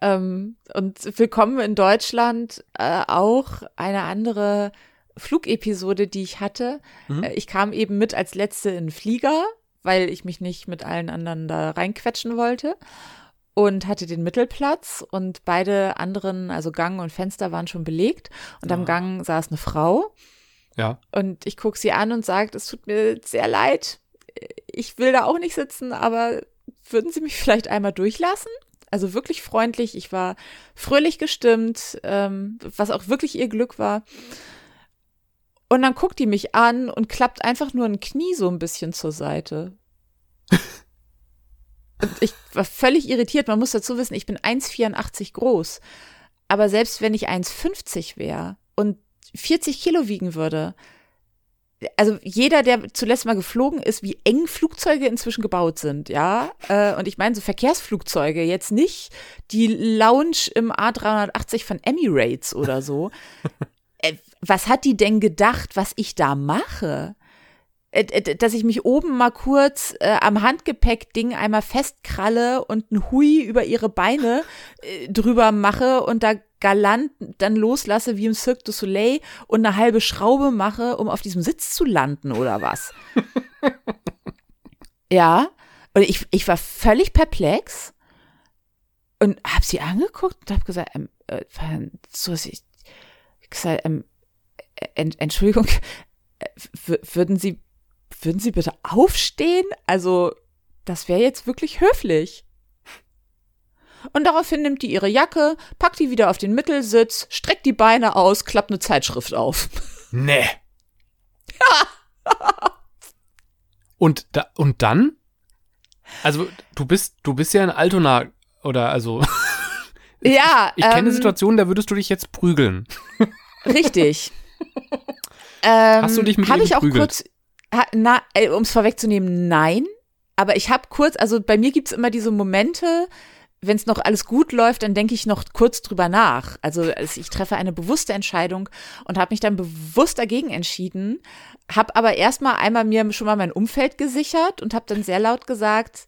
Ähm, und willkommen in Deutschland äh, auch eine andere Flugepisode, die ich hatte. Mhm. Äh, ich kam eben mit als letzte in Flieger, weil ich mich nicht mit allen anderen da reinquetschen wollte und hatte den Mittelplatz und beide anderen, also Gang und Fenster waren schon belegt und am ah. Gang saß eine Frau. Ja. Und ich gucke sie an und sage, es tut mir sehr leid. Ich will da auch nicht sitzen, aber würden Sie mich vielleicht einmal durchlassen? Also wirklich freundlich. Ich war fröhlich gestimmt, ähm, was auch wirklich ihr Glück war. Und dann guckt die mich an und klappt einfach nur ein Knie so ein bisschen zur Seite. Ich war völlig irritiert. Man muss dazu wissen, ich bin 1,84 groß. Aber selbst wenn ich 1,50 wäre und 40 Kilo wiegen würde, also jeder, der zuletzt mal geflogen ist, wie eng Flugzeuge inzwischen gebaut sind, ja. Äh, und ich meine so Verkehrsflugzeuge, jetzt nicht die Lounge im A380 von Emirates oder so. Äh, was hat die denn gedacht, was ich da mache? Äh, dass ich mich oben mal kurz äh, am Handgepäck-Ding einmal festkralle und ein Hui über ihre Beine äh, drüber mache und da galant dann loslasse wie im Cirque du Soleil und eine halbe Schraube mache, um auf diesem Sitz zu landen oder was. ja, und ich, ich war völlig perplex und habe sie angeguckt und habe gesagt, ähm, äh, so, ich, gesagt, ähm, äh, Entschuldigung, würden Sie würden Sie bitte aufstehen? Also, das wäre jetzt wirklich höflich. Und daraufhin nimmt die ihre Jacke, packt die wieder auf den Mittelsitz, streckt die Beine aus, klappt eine Zeitschrift auf. Nee. Ja. und, da, und dann? Also, du bist, du bist ja in Altona, oder also. ja. Ich, ich kenne ähm, Situationen, da würdest du dich jetzt prügeln. Richtig. ähm, Hast du dich mit Habe ich auch kurz na, äh, um es vorwegzunehmen, nein. Aber ich habe kurz, also bei mir gibt's immer diese Momente, wenn es noch alles gut läuft, dann denke ich noch kurz drüber nach. Also, ich treffe eine bewusste Entscheidung und habe mich dann bewusst dagegen entschieden, habe aber erstmal einmal mir schon mal mein Umfeld gesichert und habe dann sehr laut gesagt,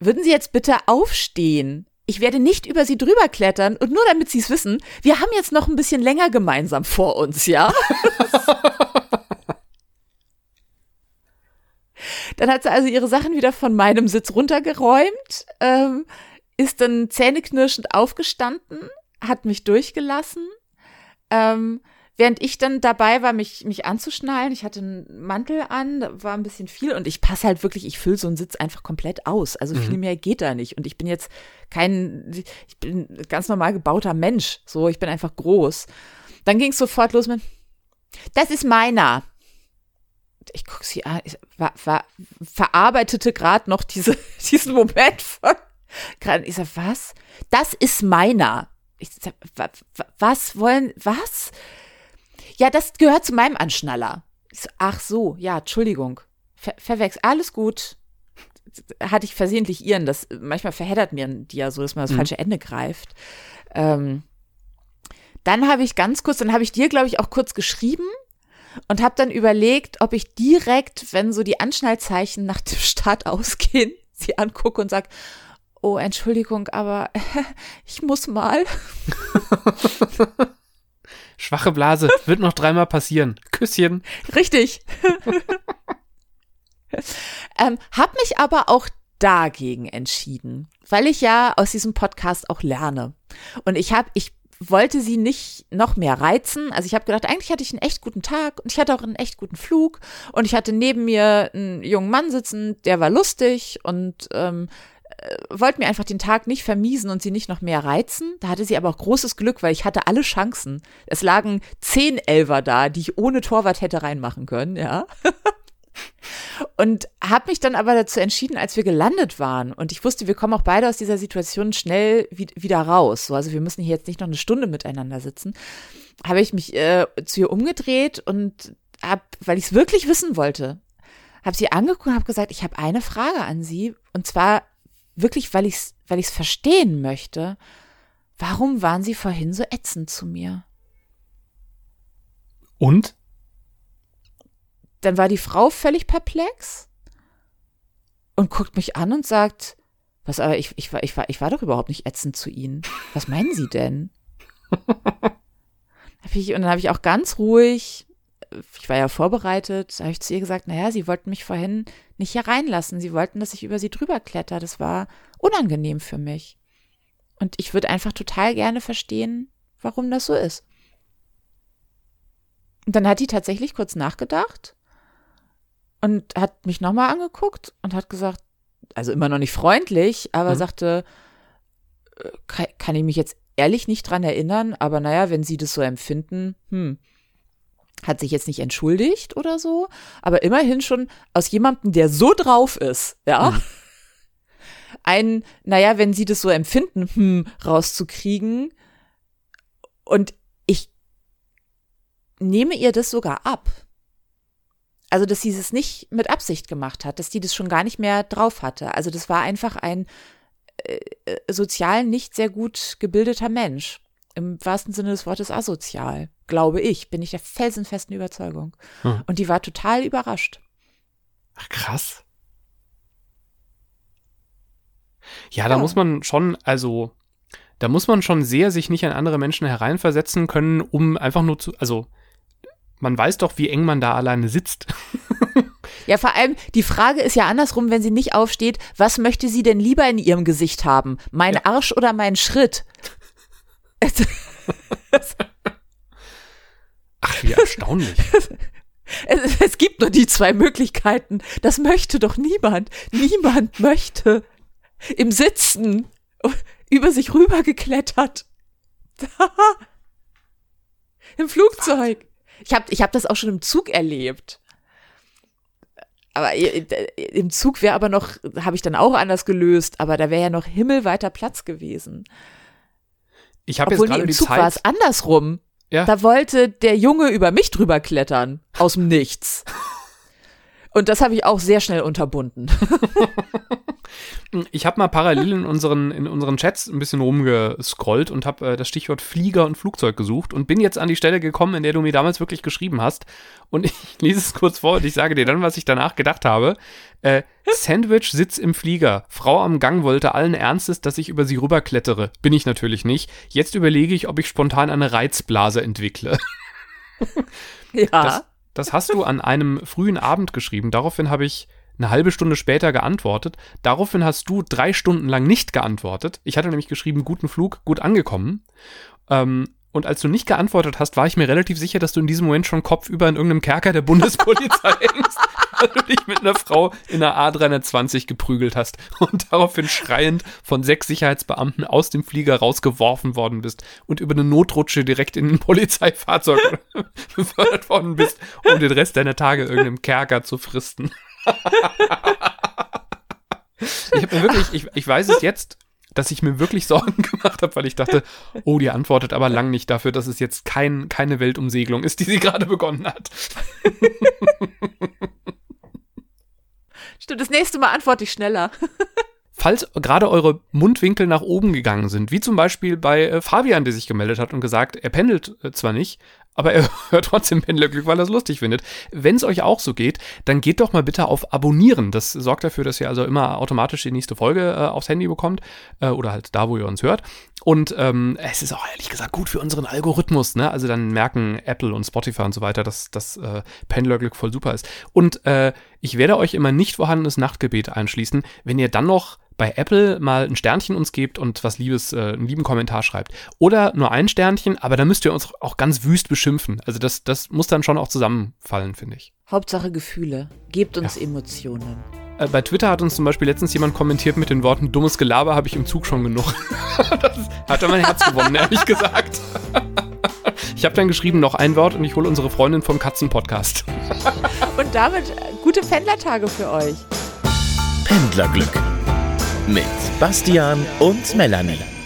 würden Sie jetzt bitte aufstehen? Ich werde nicht über Sie drüber klettern und nur damit Sie es wissen, wir haben jetzt noch ein bisschen länger gemeinsam vor uns, ja? Dann hat sie also ihre Sachen wieder von meinem Sitz runtergeräumt, ähm, ist dann zähneknirschend aufgestanden, hat mich durchgelassen. Ähm, während ich dann dabei war, mich, mich anzuschnallen, ich hatte einen Mantel an, da war ein bisschen viel und ich passe halt wirklich, ich fülle so einen Sitz einfach komplett aus. Also mhm. viel mehr geht da nicht. Und ich bin jetzt kein, ich bin ganz normal gebauter Mensch. So, ich bin einfach groß. Dann ging es sofort los mit, das ist meiner ich gucke sie an, ich war, war, verarbeitete gerade noch diese, diesen Moment von, gerade, ich sag, was? Das ist meiner. Ich sag, was wollen, was? Ja, das gehört zu meinem Anschnaller. So, ach so, ja, Entschuldigung. Ver verwechselt, alles gut. Hatte ich versehentlich ihren, das, manchmal verheddert mir die ja so, dass man das mhm. falsche Ende greift. Ähm, dann habe ich ganz kurz, dann habe ich dir, glaube ich, auch kurz geschrieben, und habe dann überlegt, ob ich direkt, wenn so die Anschnallzeichen nach dem Start ausgehen, sie angucke und sage, oh, Entschuldigung, aber ich muss mal. Schwache Blase, wird noch dreimal passieren. Küsschen. Richtig. ähm, hab mich aber auch dagegen entschieden, weil ich ja aus diesem Podcast auch lerne. Und ich habe, ich wollte sie nicht noch mehr reizen. Also ich habe gedacht, eigentlich hatte ich einen echt guten Tag und ich hatte auch einen echt guten Flug und ich hatte neben mir einen jungen Mann sitzen, der war lustig und ähm, äh, wollte mir einfach den Tag nicht vermiesen und sie nicht noch mehr reizen. Da hatte sie aber auch großes Glück, weil ich hatte alle Chancen. Es lagen zehn Elfer da, die ich ohne Torwart hätte reinmachen können, ja. und habe mich dann aber dazu entschieden, als wir gelandet waren und ich wusste, wir kommen auch beide aus dieser Situation schnell wieder raus. So, also wir müssen hier jetzt nicht noch eine Stunde miteinander sitzen. Habe ich mich äh, zu ihr umgedreht und habe, weil ich es wirklich wissen wollte, habe sie angeguckt und habe gesagt, ich habe eine Frage an Sie und zwar wirklich, weil ich es weil ich's verstehen möchte. Warum waren Sie vorhin so ätzend zu mir? Und? Dann war die Frau völlig perplex und guckt mich an und sagt, was, aber ich, ich, war, ich, war, ich war doch überhaupt nicht ätzend zu Ihnen. Was meinen Sie denn? und dann habe ich auch ganz ruhig ich war ja vorbereitet, habe ich zu ihr gesagt, naja, sie wollten mich vorhin nicht hier reinlassen. Sie wollten, dass ich über sie drüber kletter. Das war unangenehm für mich. Und ich würde einfach total gerne verstehen, warum das so ist. Und dann hat die tatsächlich kurz nachgedacht und hat mich nochmal angeguckt und hat gesagt, also immer noch nicht freundlich, aber mhm. sagte, äh, kann, kann ich mich jetzt ehrlich nicht dran erinnern, aber naja, wenn Sie das so empfinden, hm, hat sich jetzt nicht entschuldigt oder so, aber immerhin schon aus jemandem, der so drauf ist, ja, mhm. ein, naja, wenn sie das so empfinden, hm, rauszukriegen. Und ich nehme ihr das sogar ab. Also, dass sie es nicht mit Absicht gemacht hat, dass die das schon gar nicht mehr drauf hatte. Also, das war einfach ein äh, äh sozial nicht sehr gut gebildeter Mensch. Im wahrsten Sinne des Wortes asozial glaube ich, bin ich der felsenfesten Überzeugung. Hm. Und die war total überrascht. Ach, krass. Ja, da ja. muss man schon, also, da muss man schon sehr sich nicht an andere Menschen hereinversetzen können, um einfach nur zu, also, man weiß doch, wie eng man da alleine sitzt. Ja, vor allem, die Frage ist ja andersrum, wenn sie nicht aufsteht, was möchte sie denn lieber in ihrem Gesicht haben? Mein ja. Arsch oder mein Schritt? Ach, wie erstaunlich. Es, es, gibt nur die zwei Möglichkeiten. Das möchte doch niemand. Niemand möchte im Sitzen über sich rübergeklettert. Im Flugzeug. Ich habe ich hab das auch schon im Zug erlebt. Aber im Zug wäre aber noch, habe ich dann auch anders gelöst, aber da wäre ja noch himmelweiter Platz gewesen. Ich habe jetzt gerade die Zug war es andersrum. Ja. Da wollte der Junge über mich drüber klettern. Aus dem Nichts. Und das habe ich auch sehr schnell unterbunden. ich habe mal parallel in unseren, in unseren Chats ein bisschen rumgescrollt und habe äh, das Stichwort Flieger und Flugzeug gesucht und bin jetzt an die Stelle gekommen, in der du mir damals wirklich geschrieben hast. Und ich lese es kurz vor und ich sage dir dann, was ich danach gedacht habe. Äh, Sandwich Sitz im Flieger. Frau am Gang wollte allen Ernstes, dass ich über sie rüberklettere. Bin ich natürlich nicht. Jetzt überlege ich, ob ich spontan eine Reizblase entwickle. ja. Das, das hast du an einem frühen Abend geschrieben. Daraufhin habe ich eine halbe Stunde später geantwortet. Daraufhin hast du drei Stunden lang nicht geantwortet. Ich hatte nämlich geschrieben, guten Flug, gut angekommen. Ähm, und als du nicht geantwortet hast, war ich mir relativ sicher, dass du in diesem Moment schon kopfüber in irgendeinem Kerker der Bundespolizei hängst, weil du dich mit einer Frau in der A320 geprügelt hast und daraufhin schreiend von sechs Sicherheitsbeamten aus dem Flieger rausgeworfen worden bist und über eine Notrutsche direkt in ein Polizeifahrzeug befördert worden bist, um den Rest deiner Tage in irgendeinem Kerker zu fristen. ich habe mir wirklich, ich, ich weiß es jetzt, dass ich mir wirklich Sorgen gemacht habe, weil ich dachte, oh, die antwortet aber lang nicht dafür, dass es jetzt kein, keine Weltumsegelung ist, die sie gerade begonnen hat. Stimmt, das nächste Mal antworte ich schneller. Falls gerade eure Mundwinkel nach oben gegangen sind, wie zum Beispiel bei äh, Fabian, der sich gemeldet hat und gesagt, er pendelt äh, zwar nicht, aber er hört trotzdem Pendlerglück, weil er es lustig findet. Wenn es euch auch so geht, dann geht doch mal bitte auf Abonnieren. Das sorgt dafür, dass ihr also immer automatisch die nächste Folge äh, aufs Handy bekommt äh, oder halt da, wo ihr uns hört. Und ähm, es ist auch ehrlich gesagt gut für unseren Algorithmus. Ne? Also dann merken Apple und Spotify und so weiter, dass das äh, Pendlerglück voll super ist. Und äh, ich werde euch immer nicht vorhandenes Nachtgebet einschließen, wenn ihr dann noch bei Apple mal ein Sternchen uns gebt und was Liebes, äh, einen lieben Kommentar schreibt. Oder nur ein Sternchen, aber da müsst ihr uns auch ganz wüst beschimpfen. Also das, das muss dann schon auch zusammenfallen, finde ich. Hauptsache Gefühle. Gebt uns ja. Emotionen. Äh, bei Twitter hat uns zum Beispiel letztens jemand kommentiert mit den Worten, dummes Gelaber habe ich im Zug schon genug. das hat er mein Herz gewonnen, ehrlich gesagt. Ich habe dann geschrieben, noch ein Wort und ich hole unsere Freundin vom Katzenpodcast. Und damit äh, gute Pendlertage für euch. Pendlerglück mit Bastian und Melanie.